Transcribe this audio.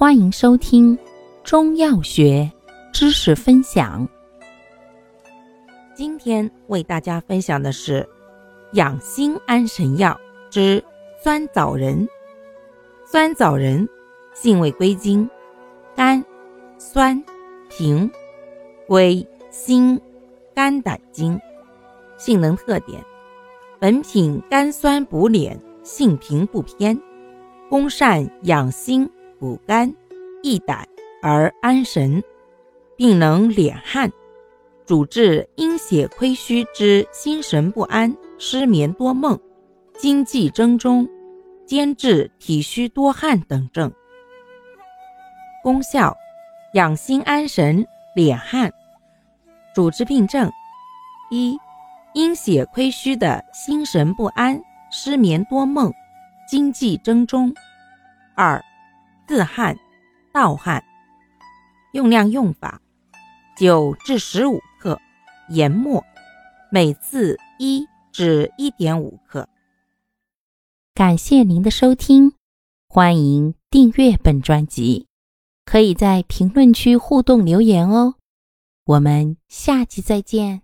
欢迎收听中药学知识分享。今天为大家分享的是养心安神药之酸枣仁。酸枣仁性味归经：甘、酸、平，归心、肝胆经。性能特点：本品甘酸补敛，性平不偏，功善养心。补肝益胆而安神，并能敛汗，主治阴血亏虚之心神不安、失眠多梦、精气争中、兼治体虚多汗等症。功效：养心安神、敛汗。主治病症：一、阴血亏虚的心神不安、失眠多梦、精气争中；二、自汗、盗汗，用量用法：九至十五克，研末，每次一至一点五克。感谢您的收听，欢迎订阅本专辑，可以在评论区互动留言哦。我们下期再见。